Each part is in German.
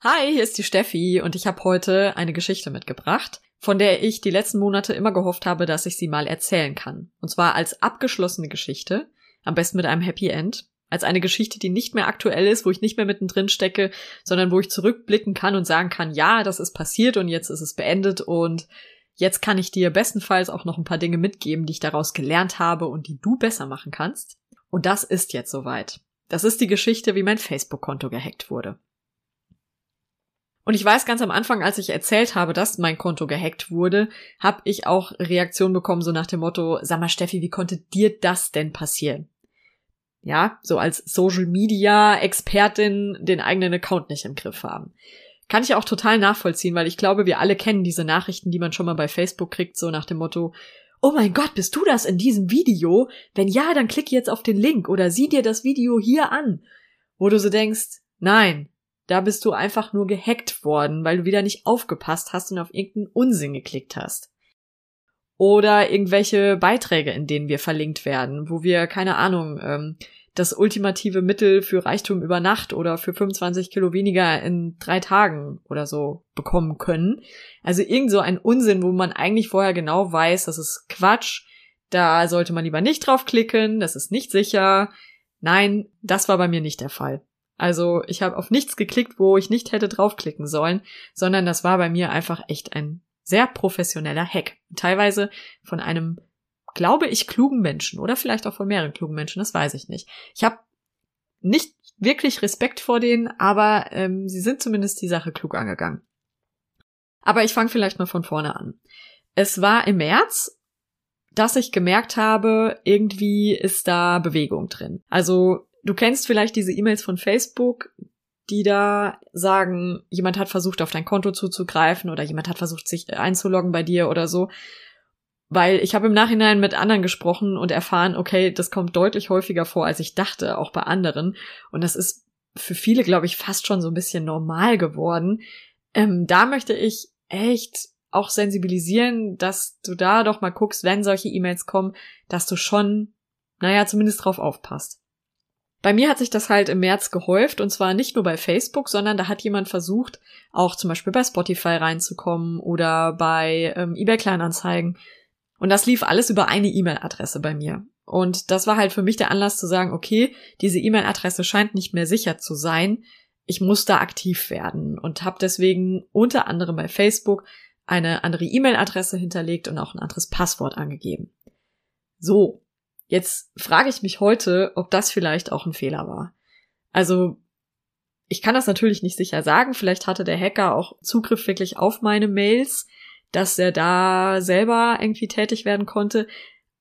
Hi, hier ist die Steffi und ich habe heute eine Geschichte mitgebracht, von der ich die letzten Monate immer gehofft habe, dass ich sie mal erzählen kann. Und zwar als abgeschlossene Geschichte, am besten mit einem Happy End, als eine Geschichte, die nicht mehr aktuell ist, wo ich nicht mehr mittendrin stecke, sondern wo ich zurückblicken kann und sagen kann, ja, das ist passiert und jetzt ist es beendet und Jetzt kann ich dir bestenfalls auch noch ein paar Dinge mitgeben, die ich daraus gelernt habe und die du besser machen kannst. Und das ist jetzt soweit. Das ist die Geschichte, wie mein Facebook-Konto gehackt wurde. Und ich weiß ganz am Anfang, als ich erzählt habe, dass mein Konto gehackt wurde, habe ich auch Reaktionen bekommen, so nach dem Motto, sag mal Steffi, wie konnte dir das denn passieren? Ja, so als Social Media Expertin den eigenen Account nicht im Griff haben. Kann ich auch total nachvollziehen, weil ich glaube, wir alle kennen diese Nachrichten, die man schon mal bei Facebook kriegt, so nach dem Motto, oh mein Gott, bist du das in diesem Video? Wenn ja, dann klick jetzt auf den Link oder sieh dir das Video hier an. Wo du so denkst, nein, da bist du einfach nur gehackt worden, weil du wieder nicht aufgepasst hast und auf irgendeinen Unsinn geklickt hast. Oder irgendwelche Beiträge, in denen wir verlinkt werden, wo wir, keine Ahnung, ähm, das ultimative Mittel für Reichtum über Nacht oder für 25 Kilo weniger in drei Tagen oder so bekommen können. Also irgend so ein Unsinn, wo man eigentlich vorher genau weiß, das ist Quatsch. Da sollte man lieber nicht draufklicken, das ist nicht sicher. Nein, das war bei mir nicht der Fall. Also ich habe auf nichts geklickt, wo ich nicht hätte draufklicken sollen, sondern das war bei mir einfach echt ein sehr professioneller Hack. Teilweise von einem glaube ich, klugen Menschen oder vielleicht auch von mehreren klugen Menschen, das weiß ich nicht. Ich habe nicht wirklich Respekt vor denen, aber ähm, sie sind zumindest die Sache klug angegangen. Aber ich fange vielleicht mal von vorne an. Es war im März, dass ich gemerkt habe, irgendwie ist da Bewegung drin. Also du kennst vielleicht diese E-Mails von Facebook, die da sagen, jemand hat versucht, auf dein Konto zuzugreifen oder jemand hat versucht, sich einzuloggen bei dir oder so. Weil ich habe im Nachhinein mit anderen gesprochen und erfahren, okay, das kommt deutlich häufiger vor, als ich dachte, auch bei anderen. Und das ist für viele, glaube ich, fast schon so ein bisschen normal geworden. Ähm, da möchte ich echt auch sensibilisieren, dass du da doch mal guckst, wenn solche E-Mails kommen, dass du schon, naja, zumindest drauf aufpasst. Bei mir hat sich das halt im März gehäuft und zwar nicht nur bei Facebook, sondern da hat jemand versucht, auch zum Beispiel bei Spotify reinzukommen oder bei ähm, eBay Kleinanzeigen und das lief alles über eine E-Mail-Adresse bei mir. Und das war halt für mich der Anlass zu sagen, okay, diese E-Mail-Adresse scheint nicht mehr sicher zu sein. Ich muss da aktiv werden und habe deswegen unter anderem bei Facebook eine andere E-Mail-Adresse hinterlegt und auch ein anderes Passwort angegeben. So, jetzt frage ich mich heute, ob das vielleicht auch ein Fehler war. Also, ich kann das natürlich nicht sicher sagen. Vielleicht hatte der Hacker auch Zugriff wirklich auf meine Mails dass er da selber irgendwie tätig werden konnte.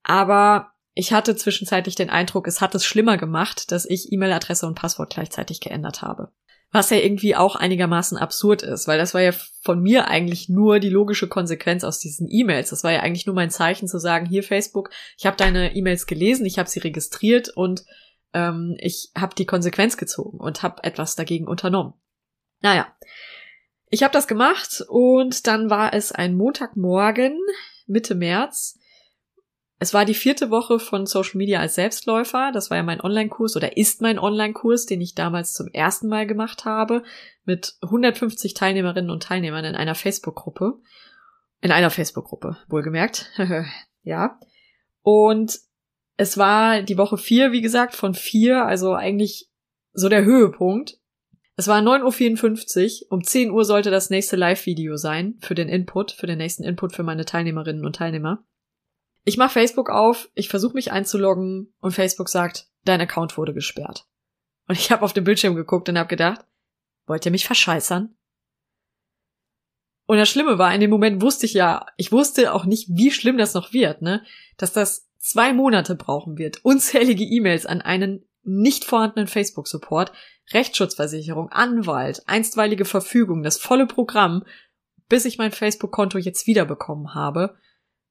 Aber ich hatte zwischenzeitlich den Eindruck, es hat es schlimmer gemacht, dass ich E-Mail-Adresse und Passwort gleichzeitig geändert habe. Was ja irgendwie auch einigermaßen absurd ist, weil das war ja von mir eigentlich nur die logische Konsequenz aus diesen E-Mails. Das war ja eigentlich nur mein Zeichen zu sagen, hier Facebook, ich habe deine E-Mails gelesen, ich habe sie registriert und ähm, ich habe die Konsequenz gezogen und habe etwas dagegen unternommen. Naja, ich habe das gemacht und dann war es ein Montagmorgen, Mitte März. Es war die vierte Woche von Social Media als Selbstläufer. Das war ja mein Online-Kurs oder ist mein Online-Kurs, den ich damals zum ersten Mal gemacht habe, mit 150 Teilnehmerinnen und Teilnehmern in einer Facebook-Gruppe. In einer Facebook-Gruppe, wohlgemerkt. ja. Und es war die Woche vier, wie gesagt, von vier, also eigentlich so der Höhepunkt. Es war 9.54 Uhr. Um 10 Uhr sollte das nächste Live-Video sein für den Input, für den nächsten Input für meine Teilnehmerinnen und Teilnehmer. Ich mache Facebook auf, ich versuche mich einzuloggen und Facebook sagt, dein Account wurde gesperrt. Und ich habe auf den Bildschirm geguckt und habe gedacht, wollt ihr mich verscheißern? Und das Schlimme war, in dem Moment wusste ich ja, ich wusste auch nicht, wie schlimm das noch wird, ne? Dass das zwei Monate brauchen wird, unzählige E-Mails an einen nicht vorhandenen Facebook-Support, Rechtsschutzversicherung, Anwalt, einstweilige Verfügung, das volle Programm, bis ich mein Facebook-Konto jetzt wiederbekommen habe.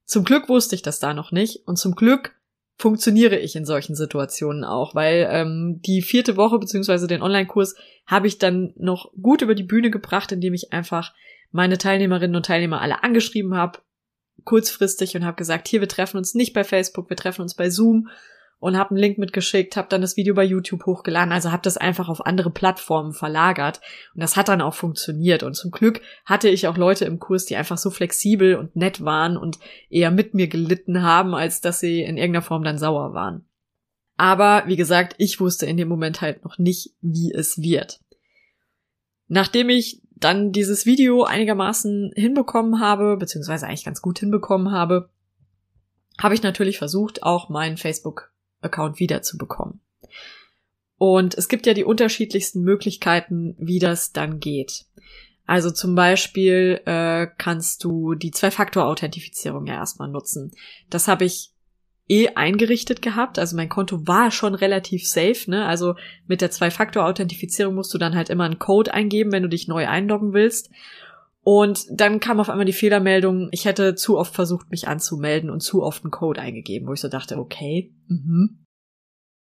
Zum Glück wusste ich das da noch nicht und zum Glück funktioniere ich in solchen Situationen auch, weil ähm, die vierte Woche beziehungsweise den Online-Kurs habe ich dann noch gut über die Bühne gebracht, indem ich einfach meine Teilnehmerinnen und Teilnehmer alle angeschrieben habe, kurzfristig und habe gesagt, hier, wir treffen uns nicht bei Facebook, wir treffen uns bei Zoom und habe einen Link mitgeschickt, habe dann das Video bei YouTube hochgeladen, also habe das einfach auf andere Plattformen verlagert und das hat dann auch funktioniert und zum Glück hatte ich auch Leute im Kurs, die einfach so flexibel und nett waren und eher mit mir gelitten haben, als dass sie in irgendeiner Form dann sauer waren. Aber wie gesagt, ich wusste in dem Moment halt noch nicht, wie es wird. Nachdem ich dann dieses Video einigermaßen hinbekommen habe, beziehungsweise eigentlich ganz gut hinbekommen habe, habe ich natürlich versucht, auch meinen Facebook-Account wiederzubekommen. Und es gibt ja die unterschiedlichsten Möglichkeiten, wie das dann geht. Also zum Beispiel äh, kannst du die Zwei-Faktor-Authentifizierung ja erstmal nutzen. Das habe ich eh eingerichtet gehabt. Also mein Konto war schon relativ safe, ne? Also mit der Zwei-Faktor-Authentifizierung musst du dann halt immer einen Code eingeben, wenn du dich neu einloggen willst. Und dann kam auf einmal die Fehlermeldung, ich hätte zu oft versucht, mich anzumelden und zu oft einen Code eingegeben, wo ich so dachte, okay, mhm.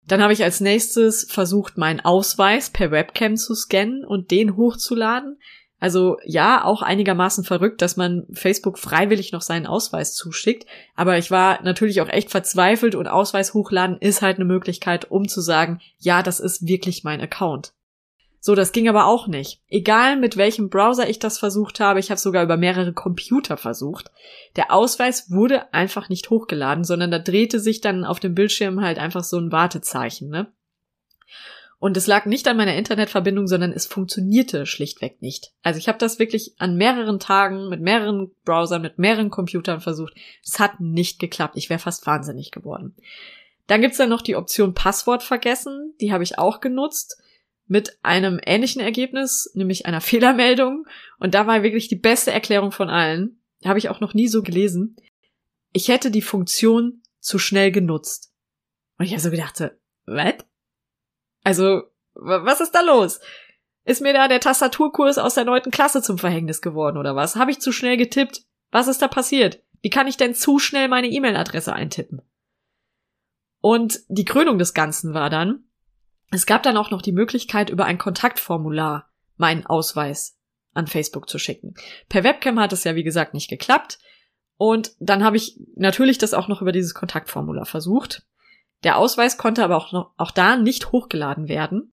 Dann habe ich als nächstes versucht, meinen Ausweis per Webcam zu scannen und den hochzuladen. Also ja, auch einigermaßen verrückt, dass man Facebook freiwillig noch seinen Ausweis zuschickt. Aber ich war natürlich auch echt verzweifelt und Ausweis hochladen ist halt eine Möglichkeit, um zu sagen, ja, das ist wirklich mein Account. So, das ging aber auch nicht. Egal mit welchem Browser ich das versucht habe, ich habe sogar über mehrere Computer versucht. Der Ausweis wurde einfach nicht hochgeladen, sondern da drehte sich dann auf dem Bildschirm halt einfach so ein Wartezeichen, ne? Und es lag nicht an meiner Internetverbindung, sondern es funktionierte schlichtweg nicht. Also ich habe das wirklich an mehreren Tagen mit mehreren Browsern, mit mehreren Computern versucht. Es hat nicht geklappt. Ich wäre fast wahnsinnig geworden. Dann gibt's dann noch die Option Passwort vergessen. Die habe ich auch genutzt mit einem ähnlichen Ergebnis, nämlich einer Fehlermeldung. Und da war wirklich die beste Erklärung von allen. Habe ich auch noch nie so gelesen. Ich hätte die Funktion zu schnell genutzt. Und ich also gedacht, was? Also, was ist da los? Ist mir da der Tastaturkurs aus der neunten Klasse zum Verhängnis geworden oder was? Habe ich zu schnell getippt? Was ist da passiert? Wie kann ich denn zu schnell meine E-Mail-Adresse eintippen? Und die Krönung des Ganzen war dann, es gab dann auch noch die Möglichkeit, über ein Kontaktformular meinen Ausweis an Facebook zu schicken. Per Webcam hat es ja, wie gesagt, nicht geklappt. Und dann habe ich natürlich das auch noch über dieses Kontaktformular versucht. Der Ausweis konnte aber auch, noch, auch da nicht hochgeladen werden.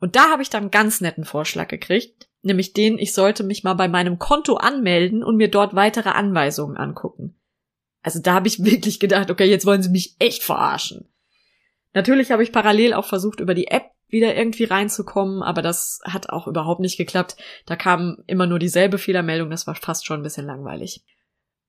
Und da habe ich dann einen ganz netten Vorschlag gekriegt, nämlich den, ich sollte mich mal bei meinem Konto anmelden und mir dort weitere Anweisungen angucken. Also da habe ich wirklich gedacht, okay, jetzt wollen sie mich echt verarschen. Natürlich habe ich parallel auch versucht, über die App wieder irgendwie reinzukommen, aber das hat auch überhaupt nicht geklappt. Da kam immer nur dieselbe Fehlermeldung, das war fast schon ein bisschen langweilig.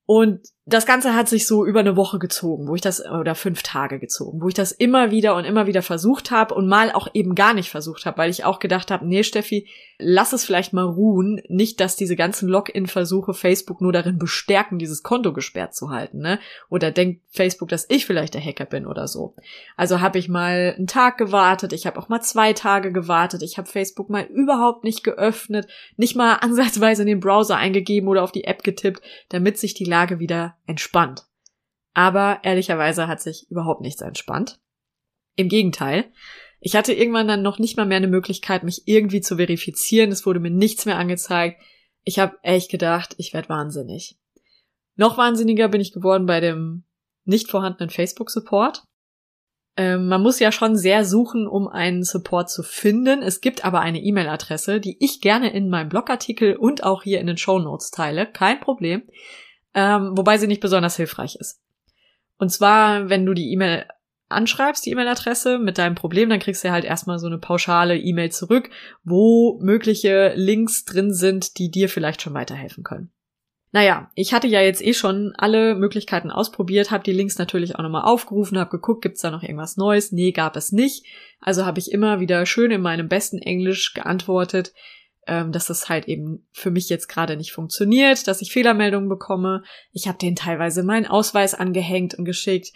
Und das Ganze hat sich so über eine Woche gezogen, wo ich das, oder fünf Tage gezogen, wo ich das immer wieder und immer wieder versucht habe und mal auch eben gar nicht versucht habe, weil ich auch gedacht habe, nee, Steffi, lass es vielleicht mal ruhen. Nicht, dass diese ganzen Login-Versuche Facebook nur darin bestärken, dieses Konto gesperrt zu halten, ne? Oder denkt Facebook, dass ich vielleicht der Hacker bin oder so. Also habe ich mal einen Tag gewartet, ich habe auch mal zwei Tage gewartet, ich habe Facebook mal überhaupt nicht geöffnet, nicht mal ansatzweise in den Browser eingegeben oder auf die App getippt, damit sich die Lage wieder entspannt. Aber ehrlicherweise hat sich überhaupt nichts entspannt. Im Gegenteil. Ich hatte irgendwann dann noch nicht mal mehr eine Möglichkeit, mich irgendwie zu verifizieren. Es wurde mir nichts mehr angezeigt. Ich habe echt gedacht, ich werde wahnsinnig. Noch wahnsinniger bin ich geworden bei dem nicht vorhandenen Facebook-Support. Ähm, man muss ja schon sehr suchen, um einen Support zu finden. Es gibt aber eine E-Mail-Adresse, die ich gerne in meinem Blogartikel und auch hier in den Show Notes teile. Kein Problem ähm, wobei sie nicht besonders hilfreich ist. Und zwar, wenn du die E-Mail anschreibst, die E-Mail-Adresse mit deinem Problem, dann kriegst du halt erstmal so eine pauschale E-Mail zurück, wo mögliche Links drin sind, die dir vielleicht schon weiterhelfen können. Naja, ich hatte ja jetzt eh schon alle Möglichkeiten ausprobiert, habe die Links natürlich auch nochmal aufgerufen, habe geguckt, gibt's da noch irgendwas Neues? Nee, gab es nicht. Also habe ich immer wieder schön in meinem besten Englisch geantwortet, ähm, dass das halt eben für mich jetzt gerade nicht funktioniert, dass ich Fehlermeldungen bekomme. Ich habe denen teilweise meinen Ausweis angehängt und geschickt,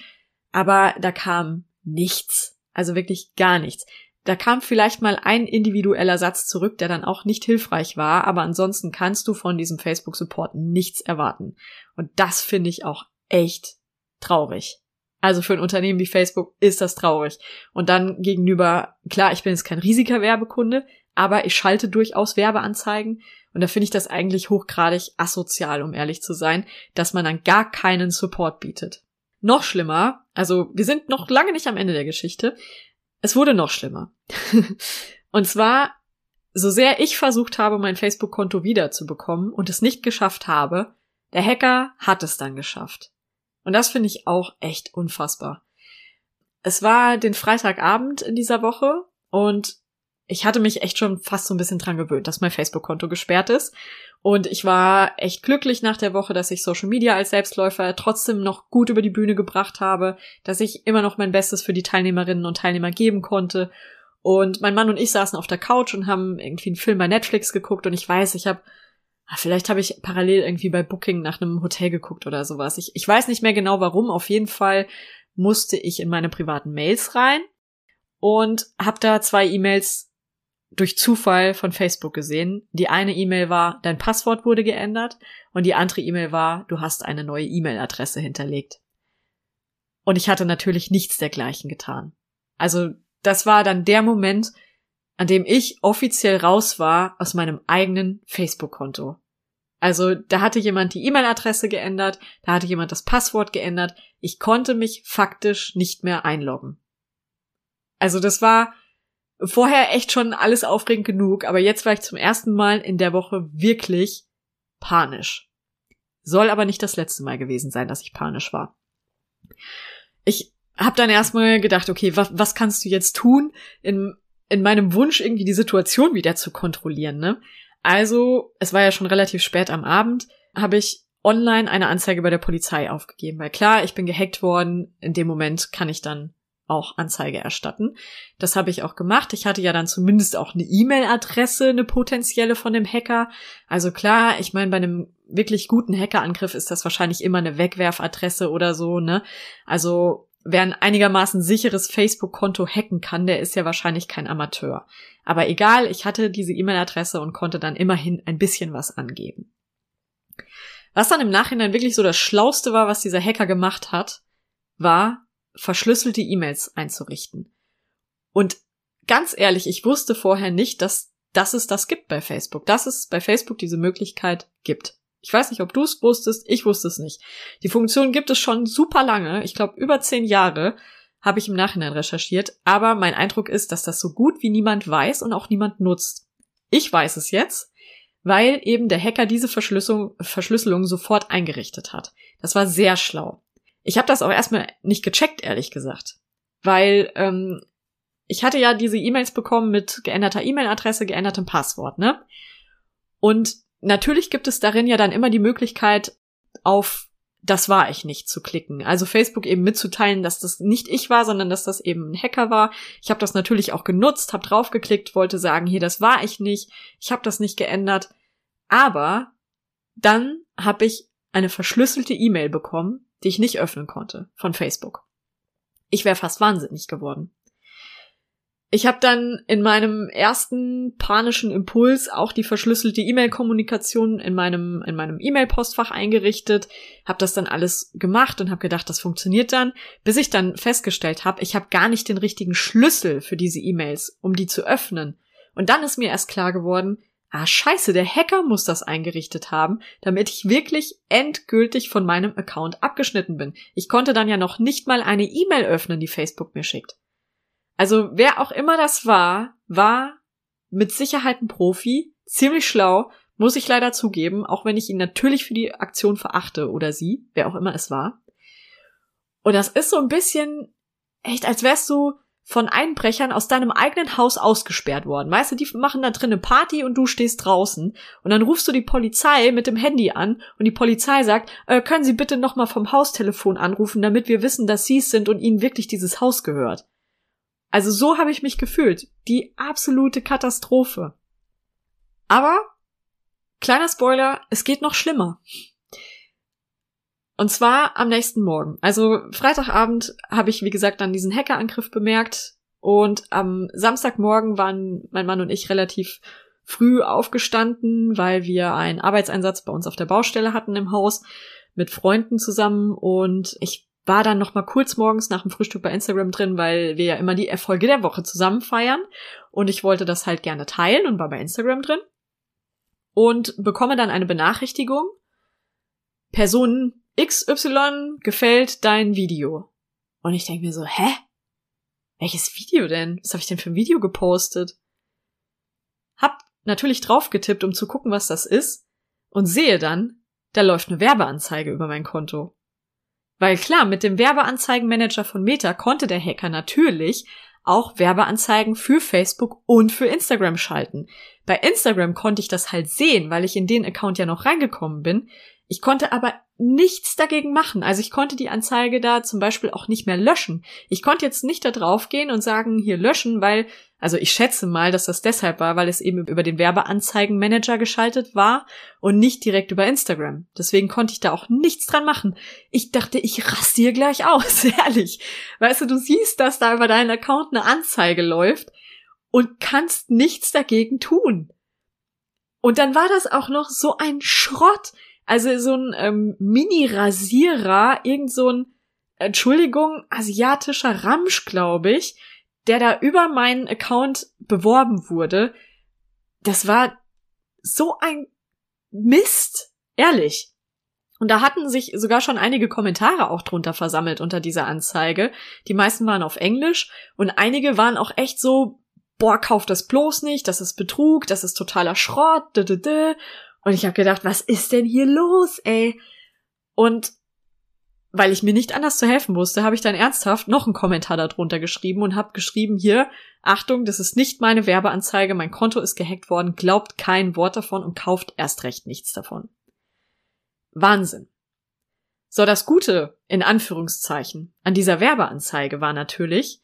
aber da kam nichts. Also wirklich gar nichts. Da kam vielleicht mal ein individueller Satz zurück, der dann auch nicht hilfreich war, aber ansonsten kannst du von diesem Facebook-Support nichts erwarten. Und das finde ich auch echt traurig. Also für ein Unternehmen wie Facebook ist das traurig. Und dann gegenüber, klar, ich bin jetzt kein riesiger Werbekunde, aber ich schalte durchaus Werbeanzeigen. Und da finde ich das eigentlich hochgradig asozial, um ehrlich zu sein, dass man dann gar keinen Support bietet. Noch schlimmer, also wir sind noch lange nicht am Ende der Geschichte, es wurde noch schlimmer. und zwar, so sehr ich versucht habe, mein Facebook-Konto wiederzubekommen und es nicht geschafft habe, der Hacker hat es dann geschafft. Und das finde ich auch echt unfassbar. Es war den Freitagabend in dieser Woche und ich hatte mich echt schon fast so ein bisschen dran gewöhnt, dass mein Facebook-Konto gesperrt ist. Und ich war echt glücklich nach der Woche, dass ich Social Media als Selbstläufer trotzdem noch gut über die Bühne gebracht habe, dass ich immer noch mein Bestes für die Teilnehmerinnen und Teilnehmer geben konnte. Und mein Mann und ich saßen auf der Couch und haben irgendwie einen Film bei Netflix geguckt und ich weiß, ich habe ah, Vielleicht habe ich parallel irgendwie bei Booking nach einem Hotel geguckt oder sowas. Ich, ich weiß nicht mehr genau warum. Auf jeden Fall musste ich in meine privaten Mails rein und habe da zwei E-Mails durch Zufall von Facebook gesehen. Die eine E-Mail war, dein Passwort wurde geändert und die andere E-Mail war, du hast eine neue E-Mail-Adresse hinterlegt. Und ich hatte natürlich nichts dergleichen getan. Also das war dann der Moment, an dem ich offiziell raus war aus meinem eigenen Facebook-Konto. Also da hatte jemand die E-Mail-Adresse geändert, da hatte jemand das Passwort geändert. Ich konnte mich faktisch nicht mehr einloggen. Also das war vorher echt schon alles aufregend genug, aber jetzt war ich zum ersten Mal in der Woche wirklich panisch. Soll aber nicht das letzte Mal gewesen sein, dass ich panisch war. Ich habe dann erstmal gedacht, okay, was, was kannst du jetzt tun in, in meinem Wunsch, irgendwie die Situation wieder zu kontrollieren, ne? Also, es war ja schon relativ spät am Abend, habe ich online eine Anzeige bei der Polizei aufgegeben, weil klar, ich bin gehackt worden, in dem Moment kann ich dann auch Anzeige erstatten. Das habe ich auch gemacht. Ich hatte ja dann zumindest auch eine E-Mail-Adresse, eine potenzielle von dem Hacker. Also klar, ich meine, bei einem wirklich guten Hackerangriff ist das wahrscheinlich immer eine Wegwerfadresse oder so, ne? Also wer ein einigermaßen sicheres Facebook-Konto hacken kann, der ist ja wahrscheinlich kein Amateur. Aber egal, ich hatte diese E-Mail-Adresse und konnte dann immerhin ein bisschen was angeben. Was dann im Nachhinein wirklich so das Schlauste war, was dieser Hacker gemacht hat, war, verschlüsselte E-Mails einzurichten. Und ganz ehrlich, ich wusste vorher nicht, dass, dass es das gibt bei Facebook, dass es bei Facebook diese Möglichkeit gibt. Ich weiß nicht, ob du es wusstest, ich wusste es nicht. Die Funktion gibt es schon super lange, ich glaube über zehn Jahre, habe ich im Nachhinein recherchiert, aber mein Eindruck ist, dass das so gut wie niemand weiß und auch niemand nutzt. Ich weiß es jetzt, weil eben der Hacker diese Verschlüsselung, Verschlüsselung sofort eingerichtet hat. Das war sehr schlau. Ich habe das auch erstmal nicht gecheckt, ehrlich gesagt. Weil ähm, ich hatte ja diese E-Mails bekommen mit geänderter E-Mail-Adresse, geändertem Passwort, ne? Und natürlich gibt es darin ja dann immer die Möglichkeit, auf das war ich nicht zu klicken. Also Facebook eben mitzuteilen, dass das nicht ich war, sondern dass das eben ein Hacker war. Ich habe das natürlich auch genutzt, habe draufgeklickt, wollte sagen, hier, das war ich nicht, ich habe das nicht geändert. Aber dann habe ich eine verschlüsselte E-Mail bekommen, die ich nicht öffnen konnte von Facebook. Ich wäre fast wahnsinnig geworden. Ich habe dann in meinem ersten panischen Impuls auch die verschlüsselte E-Mail-Kommunikation in meinem in meinem E-Mail-Postfach eingerichtet, habe das dann alles gemacht und habe gedacht, das funktioniert dann, bis ich dann festgestellt habe, ich habe gar nicht den richtigen Schlüssel für diese E-Mails, um die zu öffnen. Und dann ist mir erst klar geworden, ah scheiße, der Hacker muss das eingerichtet haben, damit ich wirklich endgültig von meinem Account abgeschnitten bin. Ich konnte dann ja noch nicht mal eine E-Mail öffnen, die Facebook mir schickt. Also wer auch immer das war, war mit Sicherheit ein Profi, ziemlich schlau, muss ich leider zugeben, auch wenn ich ihn natürlich für die Aktion verachte oder sie, wer auch immer es war. Und das ist so ein bisschen echt, als wärst du von Einbrechern aus deinem eigenen Haus ausgesperrt worden. Weißt du, die machen da drin eine Party und du stehst draußen. Und dann rufst du die Polizei mit dem Handy an und die Polizei sagt, äh, können Sie bitte nochmal vom Haustelefon anrufen, damit wir wissen, dass Sie es sind und Ihnen wirklich dieses Haus gehört. Also so habe ich mich gefühlt. Die absolute Katastrophe. Aber, kleiner Spoiler, es geht noch schlimmer. Und zwar am nächsten Morgen. Also Freitagabend habe ich, wie gesagt, dann diesen Hackerangriff bemerkt. Und am Samstagmorgen waren mein Mann und ich relativ früh aufgestanden, weil wir einen Arbeitseinsatz bei uns auf der Baustelle hatten im Haus mit Freunden zusammen und ich war dann noch mal kurz morgens nach dem Frühstück bei Instagram drin, weil wir ja immer die Erfolge der Woche zusammen feiern und ich wollte das halt gerne teilen und war bei Instagram drin und bekomme dann eine Benachrichtigung. Person XY gefällt dein Video. Und ich denke mir so, hä? Welches Video denn? Was habe ich denn für ein Video gepostet? Hab natürlich drauf getippt, um zu gucken, was das ist, und sehe dann, da läuft eine Werbeanzeige über mein Konto. Weil klar, mit dem Werbeanzeigenmanager von Meta konnte der Hacker natürlich auch Werbeanzeigen für Facebook und für Instagram schalten. Bei Instagram konnte ich das halt sehen, weil ich in den Account ja noch reingekommen bin. Ich konnte aber nichts dagegen machen. Also ich konnte die Anzeige da zum Beispiel auch nicht mehr löschen. Ich konnte jetzt nicht da drauf gehen und sagen, hier löschen, weil, also ich schätze mal, dass das deshalb war, weil es eben über den Werbeanzeigenmanager geschaltet war und nicht direkt über Instagram. Deswegen konnte ich da auch nichts dran machen. Ich dachte, ich raste hier gleich aus, ehrlich. Weißt du, du siehst, dass da über deinen Account eine Anzeige läuft und kannst nichts dagegen tun. Und dann war das auch noch so ein Schrott. Also so ein ähm, Mini-Rasierer, irgend so ein, Entschuldigung, asiatischer Ramsch, glaube ich, der da über meinen Account beworben wurde. Das war so ein Mist, ehrlich. Und da hatten sich sogar schon einige Kommentare auch drunter versammelt unter dieser Anzeige. Die meisten waren auf Englisch und einige waren auch echt so, boah, kauf das bloß nicht, das ist Betrug, das ist totaler Schrott, d -d -d. Und ich habe gedacht, was ist denn hier los, ey? Und weil ich mir nicht anders zu helfen wusste, habe ich dann ernsthaft noch einen Kommentar darunter geschrieben und habe geschrieben hier, Achtung, das ist nicht meine Werbeanzeige, mein Konto ist gehackt worden, glaubt kein Wort davon und kauft erst recht nichts davon. Wahnsinn. So, das Gute, in Anführungszeichen, an dieser Werbeanzeige war natürlich,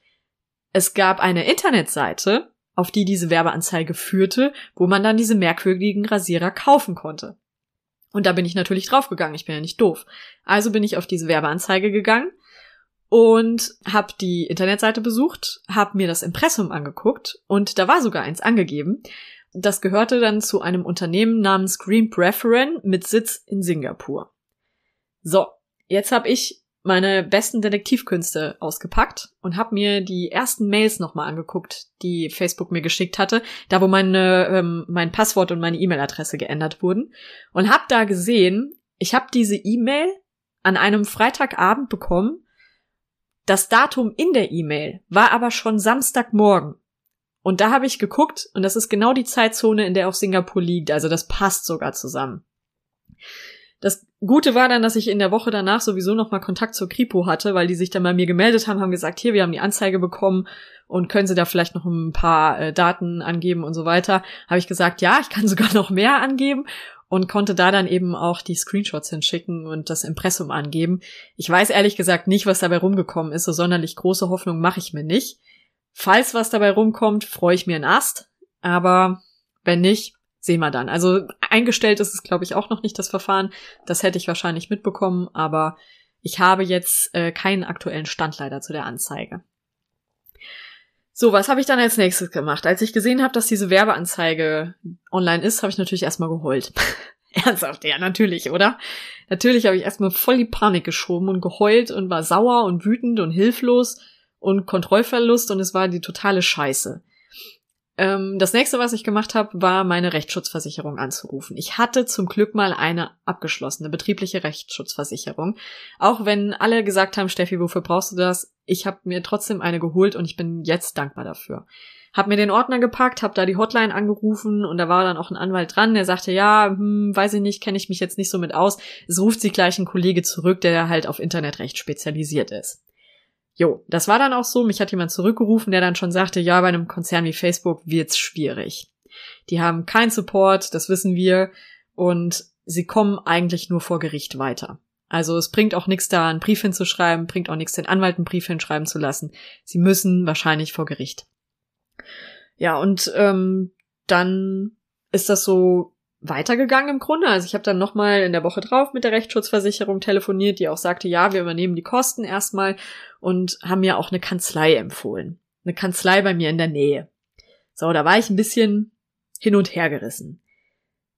es gab eine Internetseite, auf die diese Werbeanzeige führte, wo man dann diese merkwürdigen Rasierer kaufen konnte. Und da bin ich natürlich draufgegangen, ich bin ja nicht doof. Also bin ich auf diese Werbeanzeige gegangen und habe die Internetseite besucht, habe mir das Impressum angeguckt und da war sogar eins angegeben. Das gehörte dann zu einem Unternehmen namens Green Preference mit Sitz in Singapur. So, jetzt habe ich meine besten Detektivkünste ausgepackt und habe mir die ersten Mails nochmal angeguckt, die Facebook mir geschickt hatte, da wo meine, ähm, mein Passwort und meine E-Mail-Adresse geändert wurden und habe da gesehen, ich habe diese E-Mail an einem Freitagabend bekommen. Das Datum in der E-Mail war aber schon Samstagmorgen. Und da habe ich geguckt und das ist genau die Zeitzone, in der auch Singapur liegt, also das passt sogar zusammen. Das Gute war dann, dass ich in der Woche danach sowieso nochmal Kontakt zur Kripo hatte, weil die sich dann bei mir gemeldet haben, haben gesagt, hier, wir haben die Anzeige bekommen und können Sie da vielleicht noch ein paar äh, Daten angeben und so weiter. Habe ich gesagt, ja, ich kann sogar noch mehr angeben und konnte da dann eben auch die Screenshots hinschicken und das Impressum angeben. Ich weiß ehrlich gesagt nicht, was dabei rumgekommen ist. So sonderlich große Hoffnung mache ich mir nicht. Falls was dabei rumkommt, freue ich mir einen Ast. Aber wenn nicht, sehen wir dann. Also eingestellt ist es, glaube ich, auch noch nicht das Verfahren. Das hätte ich wahrscheinlich mitbekommen, aber ich habe jetzt äh, keinen aktuellen Stand leider zu der Anzeige. So, was habe ich dann als nächstes gemacht? Als ich gesehen habe, dass diese Werbeanzeige online ist, habe ich natürlich erstmal geheult. Ernsthaft, ja, natürlich, oder? Natürlich habe ich erstmal voll die Panik geschoben und geheult und war sauer und wütend und hilflos und Kontrollverlust und es war die totale Scheiße. Ähm, das nächste, was ich gemacht habe, war meine Rechtsschutzversicherung anzurufen. Ich hatte zum Glück mal eine abgeschlossene betriebliche Rechtsschutzversicherung. Auch wenn alle gesagt haben, Steffi, wofür brauchst du das? Ich habe mir trotzdem eine geholt und ich bin jetzt dankbar dafür. Hab mir den Ordner gepackt, hab da die Hotline angerufen und da war dann auch ein Anwalt dran, der sagte, ja, hm, weiß ich nicht, kenne ich mich jetzt nicht so mit aus. Es ruft sie gleich ein Kollege zurück, der halt auf Internetrecht spezialisiert ist. Jo, das war dann auch so. Mich hat jemand zurückgerufen, der dann schon sagte, ja, bei einem Konzern wie Facebook wird's schwierig. Die haben keinen Support, das wissen wir, und sie kommen eigentlich nur vor Gericht weiter. Also es bringt auch nichts da, einen Brief hinzuschreiben, bringt auch nichts, den Anwalt einen Brief hinschreiben zu lassen. Sie müssen wahrscheinlich vor Gericht. Ja, und ähm, dann ist das so weitergegangen im Grunde. Also ich habe dann nochmal in der Woche drauf mit der Rechtsschutzversicherung telefoniert, die auch sagte, ja, wir übernehmen die Kosten erstmal und haben mir auch eine Kanzlei empfohlen. eine Kanzlei bei mir in der Nähe. So, da war ich ein bisschen hin und her gerissen.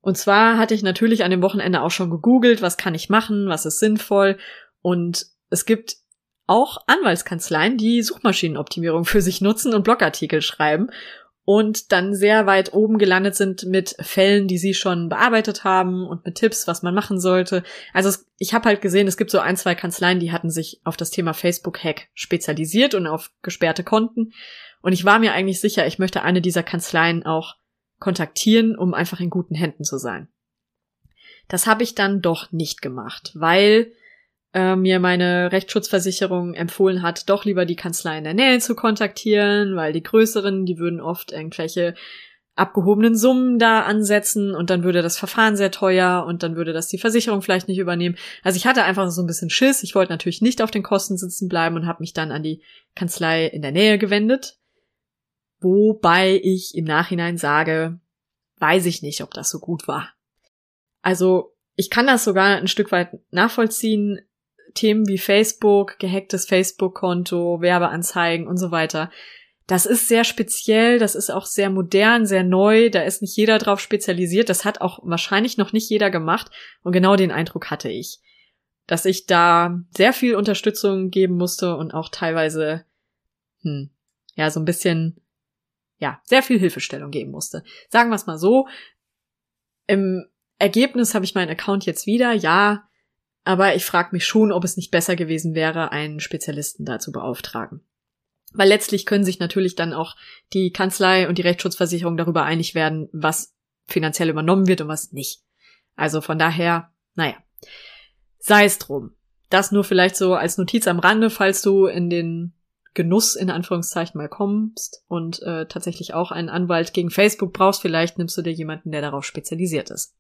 Und zwar hatte ich natürlich an dem Wochenende auch schon gegoogelt, was kann ich machen, was ist sinnvoll. Und es gibt auch Anwaltskanzleien, die Suchmaschinenoptimierung für sich nutzen und Blogartikel schreiben und dann sehr weit oben gelandet sind mit Fällen, die sie schon bearbeitet haben und mit Tipps, was man machen sollte. Also ich habe halt gesehen, es gibt so ein, zwei Kanzleien, die hatten sich auf das Thema Facebook-Hack spezialisiert und auf gesperrte Konten. Und ich war mir eigentlich sicher, ich möchte eine dieser Kanzleien auch kontaktieren, um einfach in guten Händen zu sein. Das habe ich dann doch nicht gemacht, weil äh, mir meine Rechtsschutzversicherung empfohlen hat, doch lieber die Kanzlei in der Nähe zu kontaktieren, weil die größeren, die würden oft irgendwelche abgehobenen Summen da ansetzen und dann würde das Verfahren sehr teuer und dann würde das die Versicherung vielleicht nicht übernehmen. Also ich hatte einfach so ein bisschen Schiss. Ich wollte natürlich nicht auf den Kosten sitzen bleiben und habe mich dann an die Kanzlei in der Nähe gewendet. Wobei ich im Nachhinein sage, weiß ich nicht, ob das so gut war. Also ich kann das sogar ein Stück weit nachvollziehen. Themen wie Facebook, gehacktes Facebook-Konto, Werbeanzeigen und so weiter. Das ist sehr speziell, das ist auch sehr modern, sehr neu, da ist nicht jeder drauf spezialisiert, das hat auch wahrscheinlich noch nicht jeder gemacht und genau den Eindruck hatte ich, dass ich da sehr viel Unterstützung geben musste und auch teilweise, hm, ja, so ein bisschen ja, sehr viel Hilfestellung geben musste. Sagen wir es mal so. Im Ergebnis habe ich meinen Account jetzt wieder, ja, aber ich frage mich schon, ob es nicht besser gewesen wäre, einen Spezialisten da zu beauftragen. Weil letztlich können sich natürlich dann auch die Kanzlei und die Rechtsschutzversicherung darüber einig werden, was finanziell übernommen wird und was nicht. Also von daher, naja, sei es drum. Das nur vielleicht so als Notiz am Rande, falls du in den Genuss in Anführungszeichen mal kommst und äh, tatsächlich auch einen Anwalt gegen Facebook brauchst, vielleicht nimmst du dir jemanden, der darauf spezialisiert ist.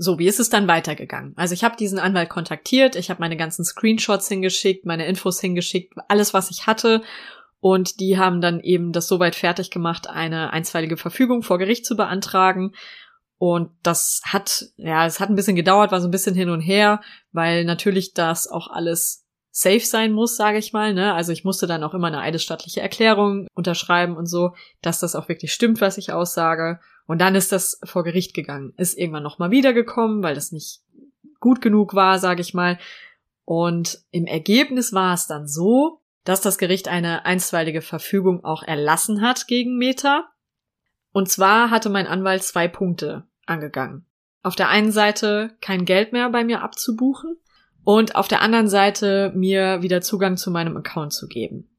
So, wie ist es dann weitergegangen? Also ich habe diesen Anwalt kontaktiert, ich habe meine ganzen Screenshots hingeschickt, meine Infos hingeschickt, alles, was ich hatte. Und die haben dann eben das soweit fertig gemacht, eine einstweilige Verfügung vor Gericht zu beantragen. Und das hat, ja, es hat ein bisschen gedauert, war so ein bisschen hin und her, weil natürlich das auch alles safe sein muss, sage ich mal. Ne? Also ich musste dann auch immer eine eidesstattliche Erklärung unterschreiben und so, dass das auch wirklich stimmt, was ich aussage. Und dann ist das vor Gericht gegangen. Ist irgendwann nochmal wiedergekommen, weil das nicht gut genug war, sage ich mal. Und im Ergebnis war es dann so, dass das Gericht eine einstweilige Verfügung auch erlassen hat gegen Meta. Und zwar hatte mein Anwalt zwei Punkte angegangen. Auf der einen Seite kein Geld mehr bei mir abzubuchen und auf der anderen Seite mir wieder Zugang zu meinem Account zu geben.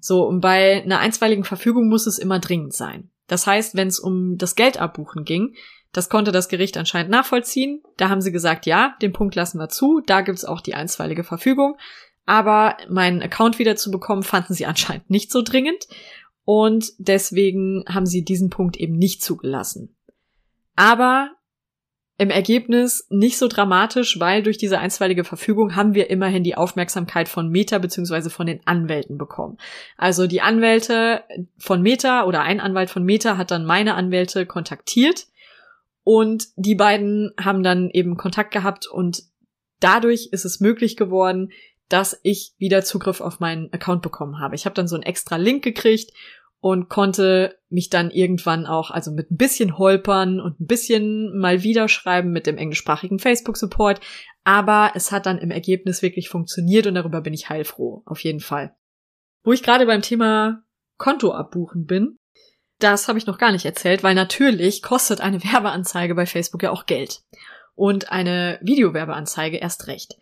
So, und bei einer einstweiligen Verfügung muss es immer dringend sein. Das heißt, wenn es um das Geld abbuchen ging, das konnte das Gericht anscheinend nachvollziehen. Da haben sie gesagt, ja, den Punkt lassen wir zu, da gibt's auch die einstweilige Verfügung. Aber meinen Account wieder zu bekommen, fanden sie anscheinend nicht so dringend. Und deswegen haben sie diesen Punkt eben nicht zugelassen. Aber im Ergebnis nicht so dramatisch, weil durch diese einstweilige Verfügung haben wir immerhin die Aufmerksamkeit von Meta beziehungsweise von den Anwälten bekommen. Also die Anwälte von Meta oder ein Anwalt von Meta hat dann meine Anwälte kontaktiert und die beiden haben dann eben Kontakt gehabt und dadurch ist es möglich geworden, dass ich wieder Zugriff auf meinen Account bekommen habe. Ich habe dann so einen extra Link gekriegt und konnte mich dann irgendwann auch, also mit ein bisschen Holpern und ein bisschen mal wieder schreiben mit dem englischsprachigen Facebook-Support. Aber es hat dann im Ergebnis wirklich funktioniert und darüber bin ich heilfroh, auf jeden Fall. Wo ich gerade beim Thema Konto abbuchen bin, das habe ich noch gar nicht erzählt, weil natürlich kostet eine Werbeanzeige bei Facebook ja auch Geld. Und eine Videowerbeanzeige erst recht.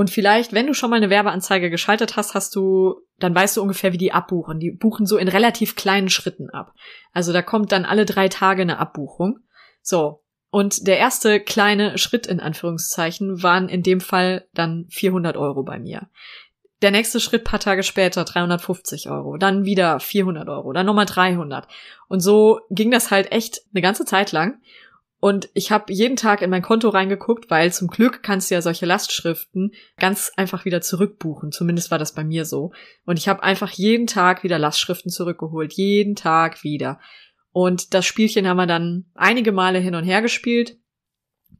Und vielleicht, wenn du schon mal eine Werbeanzeige geschaltet hast, hast du, dann weißt du ungefähr, wie die abbuchen. Die buchen so in relativ kleinen Schritten ab. Also da kommt dann alle drei Tage eine Abbuchung. So. Und der erste kleine Schritt in Anführungszeichen waren in dem Fall dann 400 Euro bei mir. Der nächste Schritt paar Tage später 350 Euro, dann wieder 400 Euro, dann nochmal 300. Und so ging das halt echt eine ganze Zeit lang. Und ich habe jeden Tag in mein Konto reingeguckt, weil zum Glück kannst du ja solche Lastschriften ganz einfach wieder zurückbuchen. Zumindest war das bei mir so. Und ich habe einfach jeden Tag wieder Lastschriften zurückgeholt. Jeden Tag wieder. Und das Spielchen haben wir dann einige Male hin und her gespielt,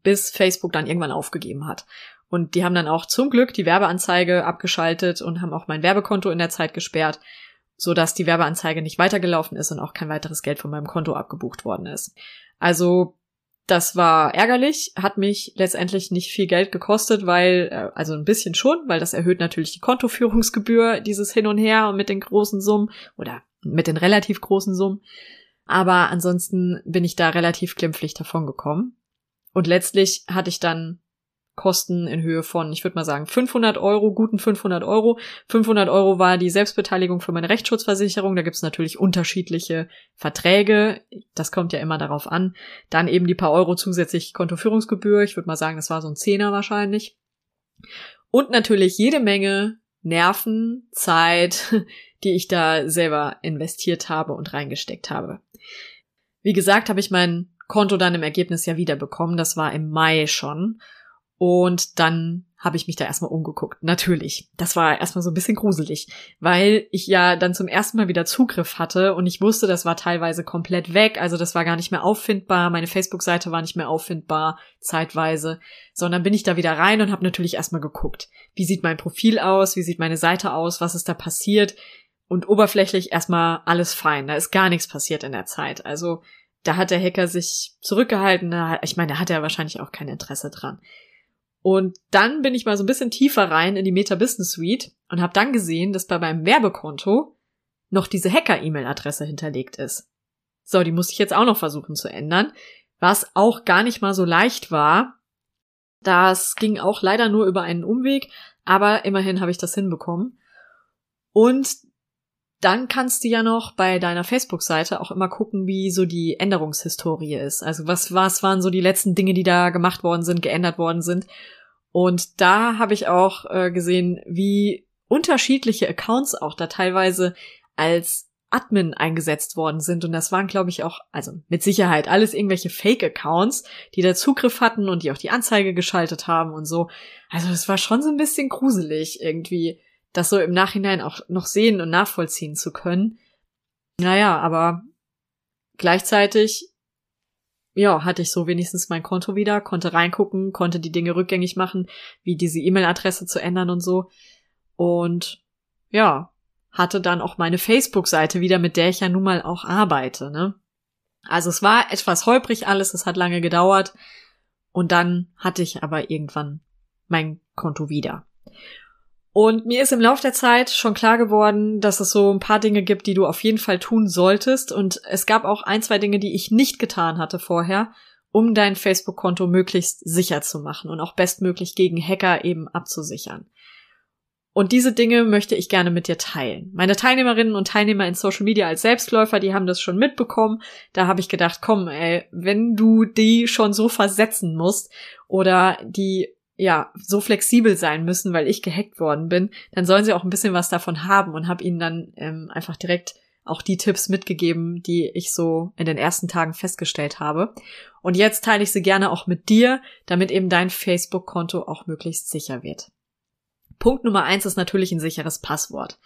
bis Facebook dann irgendwann aufgegeben hat. Und die haben dann auch zum Glück die Werbeanzeige abgeschaltet und haben auch mein Werbekonto in der Zeit gesperrt, so dass die Werbeanzeige nicht weitergelaufen ist und auch kein weiteres Geld von meinem Konto abgebucht worden ist. Also das war ärgerlich, hat mich letztendlich nicht viel Geld gekostet, weil, äh, also ein bisschen schon, weil das erhöht natürlich die Kontoführungsgebühr, dieses Hin und Her mit den großen Summen oder mit den relativ großen Summen. Aber ansonsten bin ich da relativ glimpflich davon gekommen. Und letztlich hatte ich dann Kosten in Höhe von, ich würde mal sagen, 500 Euro, guten 500 Euro. 500 Euro war die Selbstbeteiligung für meine Rechtsschutzversicherung. Da gibt's natürlich unterschiedliche Verträge. Das kommt ja immer darauf an. Dann eben die paar Euro zusätzlich Kontoführungsgebühr. Ich würde mal sagen, das war so ein Zehner wahrscheinlich. Und natürlich jede Menge Nerven, Zeit, die ich da selber investiert habe und reingesteckt habe. Wie gesagt, habe ich mein Konto dann im Ergebnis ja wiederbekommen. Das war im Mai schon. Und dann habe ich mich da erstmal umgeguckt. Natürlich. Das war erstmal so ein bisschen gruselig, weil ich ja dann zum ersten Mal wieder Zugriff hatte und ich wusste, das war teilweise komplett weg. Also das war gar nicht mehr auffindbar. Meine Facebook-Seite war nicht mehr auffindbar, zeitweise. Sondern bin ich da wieder rein und habe natürlich erstmal geguckt. Wie sieht mein Profil aus? Wie sieht meine Seite aus? Was ist da passiert? Und oberflächlich erstmal alles fein. Da ist gar nichts passiert in der Zeit. Also da hat der Hacker sich zurückgehalten. Ich meine, da hat er wahrscheinlich auch kein Interesse dran. Und dann bin ich mal so ein bisschen tiefer rein in die Meta Business Suite und habe dann gesehen, dass bei meinem Werbekonto noch diese Hacker-E-Mail-Adresse hinterlegt ist. So, die muss ich jetzt auch noch versuchen zu ändern, was auch gar nicht mal so leicht war. Das ging auch leider nur über einen Umweg, aber immerhin habe ich das hinbekommen. Und dann kannst du ja noch bei deiner Facebook-Seite auch immer gucken, wie so die Änderungshistorie ist. Also was, was waren so die letzten Dinge, die da gemacht worden sind, geändert worden sind. Und da habe ich auch äh, gesehen, wie unterschiedliche Accounts auch da teilweise als Admin eingesetzt worden sind. Und das waren, glaube ich, auch, also mit Sicherheit alles irgendwelche Fake-Accounts, die da Zugriff hatten und die auch die Anzeige geschaltet haben und so. Also das war schon so ein bisschen gruselig irgendwie das so im Nachhinein auch noch sehen und nachvollziehen zu können. Naja, aber gleichzeitig, ja, hatte ich so wenigstens mein Konto wieder, konnte reingucken, konnte die Dinge rückgängig machen, wie diese E-Mail-Adresse zu ändern und so. Und ja, hatte dann auch meine Facebook-Seite wieder, mit der ich ja nun mal auch arbeite, ne? Also es war etwas holprig alles, es hat lange gedauert. Und dann hatte ich aber irgendwann mein Konto wieder. Und mir ist im Laufe der Zeit schon klar geworden, dass es so ein paar Dinge gibt, die du auf jeden Fall tun solltest. Und es gab auch ein, zwei Dinge, die ich nicht getan hatte vorher, um dein Facebook-Konto möglichst sicher zu machen und auch bestmöglich gegen Hacker eben abzusichern. Und diese Dinge möchte ich gerne mit dir teilen. Meine Teilnehmerinnen und Teilnehmer in Social Media als Selbstläufer, die haben das schon mitbekommen. Da habe ich gedacht, komm, ey, wenn du die schon so versetzen musst oder die ja, so flexibel sein müssen, weil ich gehackt worden bin, dann sollen sie auch ein bisschen was davon haben und habe ihnen dann ähm, einfach direkt auch die Tipps mitgegeben, die ich so in den ersten Tagen festgestellt habe. Und jetzt teile ich sie gerne auch mit dir, damit eben dein Facebook-Konto auch möglichst sicher wird. Punkt Nummer eins ist natürlich ein sicheres Passwort.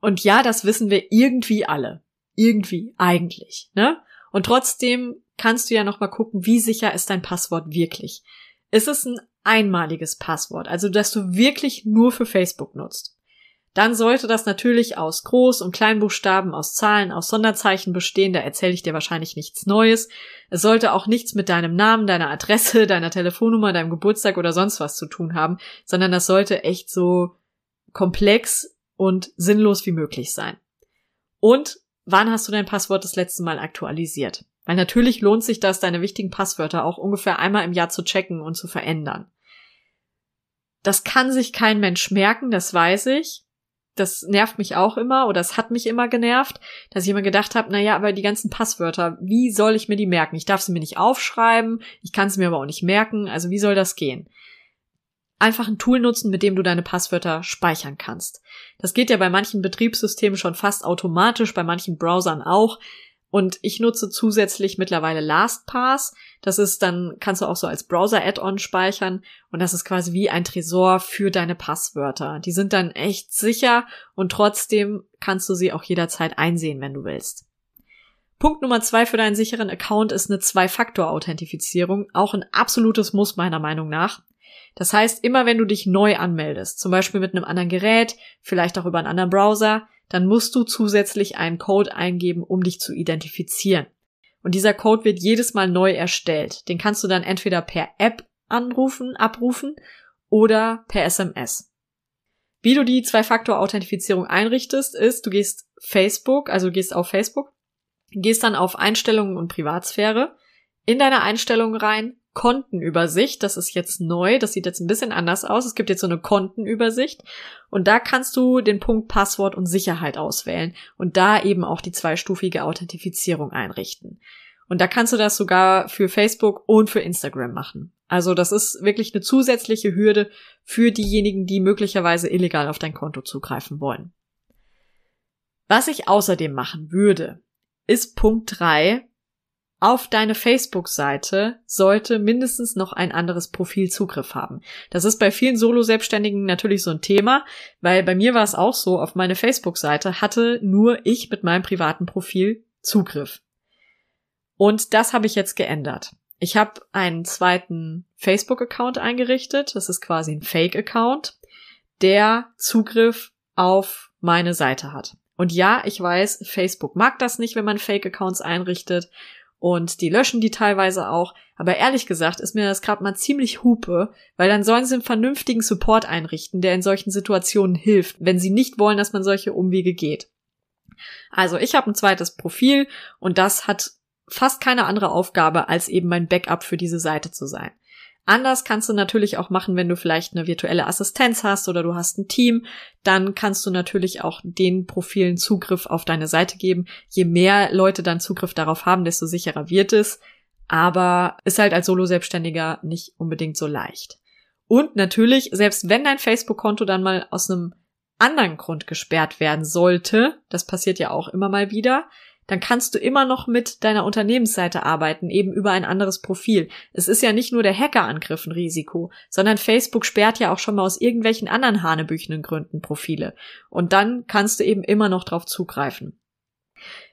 Und ja, das wissen wir irgendwie alle. Irgendwie, eigentlich, ne? Und trotzdem kannst du ja noch mal gucken, wie sicher ist dein Passwort wirklich. Ist es ein einmaliges Passwort, also dass du wirklich nur für Facebook nutzt. Dann sollte das natürlich aus Groß- und Kleinbuchstaben, aus Zahlen, aus Sonderzeichen bestehen, da erzähle ich dir wahrscheinlich nichts Neues. Es sollte auch nichts mit deinem Namen, deiner Adresse, deiner Telefonnummer, deinem Geburtstag oder sonst was zu tun haben, sondern das sollte echt so komplex und sinnlos wie möglich sein. Und wann hast du dein Passwort das letzte Mal aktualisiert? Weil natürlich lohnt sich das, deine wichtigen Passwörter auch ungefähr einmal im Jahr zu checken und zu verändern. Das kann sich kein Mensch merken, das weiß ich. Das nervt mich auch immer oder es hat mich immer genervt, dass ich immer gedacht habe, naja, aber die ganzen Passwörter, wie soll ich mir die merken? Ich darf sie mir nicht aufschreiben, ich kann sie mir aber auch nicht merken, also wie soll das gehen? Einfach ein Tool nutzen, mit dem du deine Passwörter speichern kannst. Das geht ja bei manchen Betriebssystemen schon fast automatisch, bei manchen Browsern auch. Und ich nutze zusätzlich mittlerweile LastPass. Das ist dann, kannst du auch so als Browser-Add-on speichern. Und das ist quasi wie ein Tresor für deine Passwörter. Die sind dann echt sicher und trotzdem kannst du sie auch jederzeit einsehen, wenn du willst. Punkt Nummer zwei für deinen sicheren Account ist eine Zwei-Faktor-Authentifizierung. Auch ein absolutes Muss meiner Meinung nach. Das heißt, immer wenn du dich neu anmeldest, zum Beispiel mit einem anderen Gerät, vielleicht auch über einen anderen Browser, dann musst du zusätzlich einen Code eingeben, um dich zu identifizieren. Und dieser Code wird jedes Mal neu erstellt. Den kannst du dann entweder per App anrufen, abrufen oder per SMS. Wie du die Zwei-Faktor-Authentifizierung einrichtest, ist, du gehst Facebook, also gehst auf Facebook, gehst dann auf Einstellungen und Privatsphäre, in deine Einstellungen rein, Kontenübersicht, das ist jetzt neu, das sieht jetzt ein bisschen anders aus. Es gibt jetzt so eine Kontenübersicht und da kannst du den Punkt Passwort und Sicherheit auswählen und da eben auch die zweistufige Authentifizierung einrichten. Und da kannst du das sogar für Facebook und für Instagram machen. Also das ist wirklich eine zusätzliche Hürde für diejenigen, die möglicherweise illegal auf dein Konto zugreifen wollen. Was ich außerdem machen würde, ist Punkt drei auf deine Facebook-Seite sollte mindestens noch ein anderes Profil Zugriff haben. Das ist bei vielen Solo-Selbstständigen natürlich so ein Thema, weil bei mir war es auch so, auf meine Facebook-Seite hatte nur ich mit meinem privaten Profil Zugriff. Und das habe ich jetzt geändert. Ich habe einen zweiten Facebook-Account eingerichtet. Das ist quasi ein Fake-Account, der Zugriff auf meine Seite hat. Und ja, ich weiß, Facebook mag das nicht, wenn man Fake-Accounts einrichtet und die löschen die teilweise auch. Aber ehrlich gesagt ist mir das gerade mal ziemlich hupe, weil dann sollen sie einen vernünftigen Support einrichten, der in solchen Situationen hilft, wenn sie nicht wollen, dass man solche Umwege geht. Also ich habe ein zweites Profil und das hat fast keine andere Aufgabe, als eben mein Backup für diese Seite zu sein. Anders kannst du natürlich auch machen, wenn du vielleicht eine virtuelle Assistenz hast oder du hast ein Team, dann kannst du natürlich auch den Profilen Zugriff auf deine Seite geben. Je mehr Leute dann Zugriff darauf haben, desto sicherer wird es. Aber ist halt als Solo-Selbstständiger nicht unbedingt so leicht. Und natürlich, selbst wenn dein Facebook-Konto dann mal aus einem anderen Grund gesperrt werden sollte, das passiert ja auch immer mal wieder, dann kannst du immer noch mit deiner Unternehmensseite arbeiten, eben über ein anderes Profil. Es ist ja nicht nur der Hackerangriff ein Risiko, sondern Facebook sperrt ja auch schon mal aus irgendwelchen anderen hanebüchenden Gründen Profile. Und dann kannst du eben immer noch drauf zugreifen.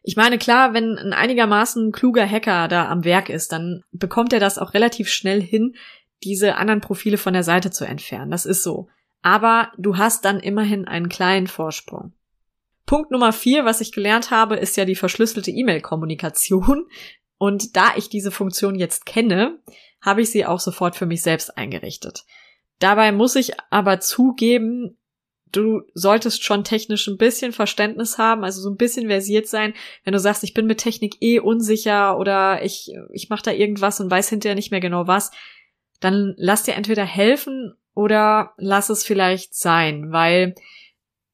Ich meine, klar, wenn ein einigermaßen kluger Hacker da am Werk ist, dann bekommt er das auch relativ schnell hin, diese anderen Profile von der Seite zu entfernen. Das ist so. Aber du hast dann immerhin einen kleinen Vorsprung. Punkt Nummer vier, was ich gelernt habe, ist ja die verschlüsselte E-Mail-Kommunikation. Und da ich diese Funktion jetzt kenne, habe ich sie auch sofort für mich selbst eingerichtet. Dabei muss ich aber zugeben, du solltest schon technisch ein bisschen Verständnis haben, also so ein bisschen versiert sein. Wenn du sagst, ich bin mit Technik eh unsicher oder ich, ich mache da irgendwas und weiß hinterher nicht mehr genau was, dann lass dir entweder helfen oder lass es vielleicht sein, weil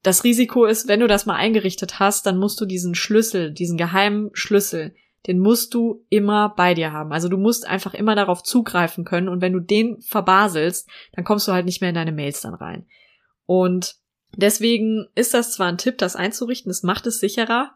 das Risiko ist, wenn du das mal eingerichtet hast, dann musst du diesen Schlüssel, diesen geheimen Schlüssel, den musst du immer bei dir haben. Also du musst einfach immer darauf zugreifen können und wenn du den verbaselst, dann kommst du halt nicht mehr in deine Mails dann rein. Und deswegen ist das zwar ein Tipp, das einzurichten, es macht es sicherer.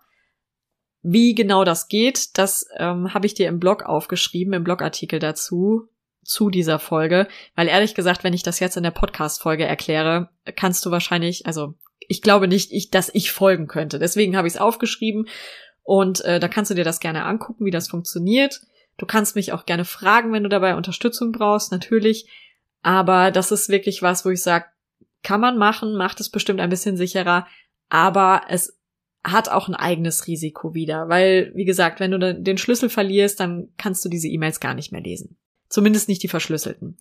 Wie genau das geht, das ähm, habe ich dir im Blog aufgeschrieben, im Blogartikel dazu zu dieser Folge, weil ehrlich gesagt, wenn ich das jetzt in der Podcast-Folge erkläre, kannst du wahrscheinlich, also ich glaube nicht, ich, dass ich folgen könnte. Deswegen habe ich es aufgeschrieben und äh, da kannst du dir das gerne angucken, wie das funktioniert. Du kannst mich auch gerne fragen, wenn du dabei Unterstützung brauchst, natürlich. Aber das ist wirklich was, wo ich sage, kann man machen, macht es bestimmt ein bisschen sicherer, aber es hat auch ein eigenes Risiko wieder, weil, wie gesagt, wenn du den Schlüssel verlierst, dann kannst du diese E-Mails gar nicht mehr lesen. Zumindest nicht die verschlüsselten.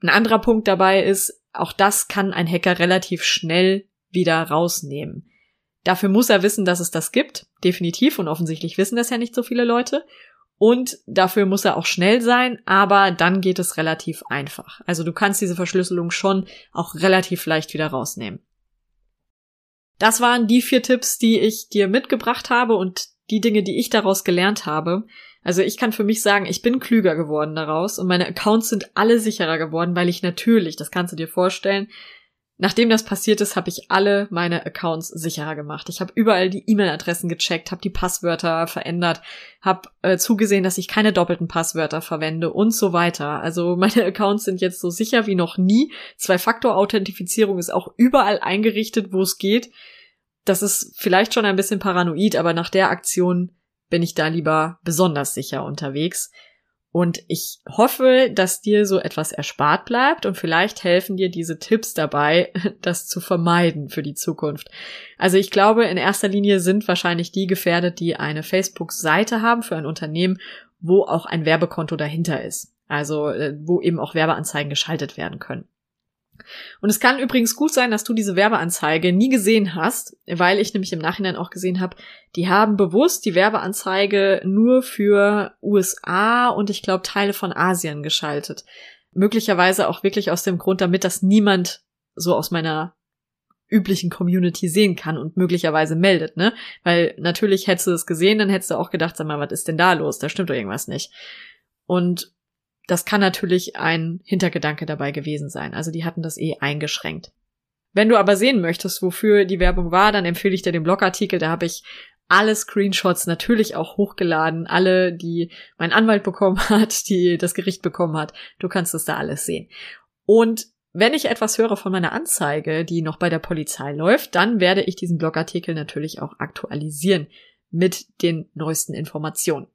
Ein anderer Punkt dabei ist, auch das kann ein Hacker relativ schnell wieder rausnehmen. Dafür muss er wissen, dass es das gibt, definitiv, und offensichtlich wissen das ja nicht so viele Leute. Und dafür muss er auch schnell sein, aber dann geht es relativ einfach. Also du kannst diese Verschlüsselung schon auch relativ leicht wieder rausnehmen. Das waren die vier Tipps, die ich dir mitgebracht habe und die Dinge, die ich daraus gelernt habe. Also ich kann für mich sagen, ich bin klüger geworden daraus und meine Accounts sind alle sicherer geworden, weil ich natürlich, das kannst du dir vorstellen, Nachdem das passiert ist, habe ich alle meine Accounts sicherer gemacht. Ich habe überall die E-Mail-Adressen gecheckt, habe die Passwörter verändert, habe äh, zugesehen, dass ich keine doppelten Passwörter verwende und so weiter. Also meine Accounts sind jetzt so sicher wie noch nie. Zwei-Faktor-Authentifizierung ist auch überall eingerichtet, wo es geht. Das ist vielleicht schon ein bisschen paranoid, aber nach der Aktion bin ich da lieber besonders sicher unterwegs. Und ich hoffe, dass dir so etwas erspart bleibt und vielleicht helfen dir diese Tipps dabei, das zu vermeiden für die Zukunft. Also ich glaube, in erster Linie sind wahrscheinlich die gefährdet, die eine Facebook-Seite haben für ein Unternehmen, wo auch ein Werbekonto dahinter ist. Also äh, wo eben auch Werbeanzeigen geschaltet werden können. Und es kann übrigens gut sein, dass du diese Werbeanzeige nie gesehen hast, weil ich nämlich im Nachhinein auch gesehen habe, die haben bewusst die Werbeanzeige nur für USA und ich glaube Teile von Asien geschaltet. Möglicherweise auch wirklich aus dem Grund, damit das niemand so aus meiner üblichen Community sehen kann und möglicherweise meldet, ne? Weil natürlich hättest du es gesehen, dann hättest du auch gedacht, sag mal, was ist denn da los? Da stimmt doch irgendwas nicht. Und das kann natürlich ein Hintergedanke dabei gewesen sein. Also die hatten das eh eingeschränkt. Wenn du aber sehen möchtest, wofür die Werbung war, dann empfehle ich dir den Blogartikel. Da habe ich alle Screenshots natürlich auch hochgeladen, alle, die mein Anwalt bekommen hat, die das Gericht bekommen hat. Du kannst das da alles sehen. Und wenn ich etwas höre von meiner Anzeige, die noch bei der Polizei läuft, dann werde ich diesen Blogartikel natürlich auch aktualisieren mit den neuesten Informationen.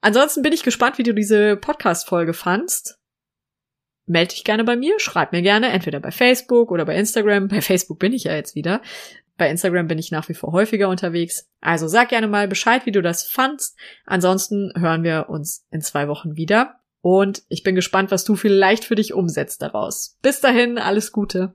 Ansonsten bin ich gespannt, wie du diese Podcast-Folge fandst. Meld dich gerne bei mir, schreib mir gerne, entweder bei Facebook oder bei Instagram. Bei Facebook bin ich ja jetzt wieder. Bei Instagram bin ich nach wie vor häufiger unterwegs. Also sag gerne mal Bescheid, wie du das fandst. Ansonsten hören wir uns in zwei Wochen wieder. Und ich bin gespannt, was du vielleicht für dich umsetzt daraus. Bis dahin, alles Gute.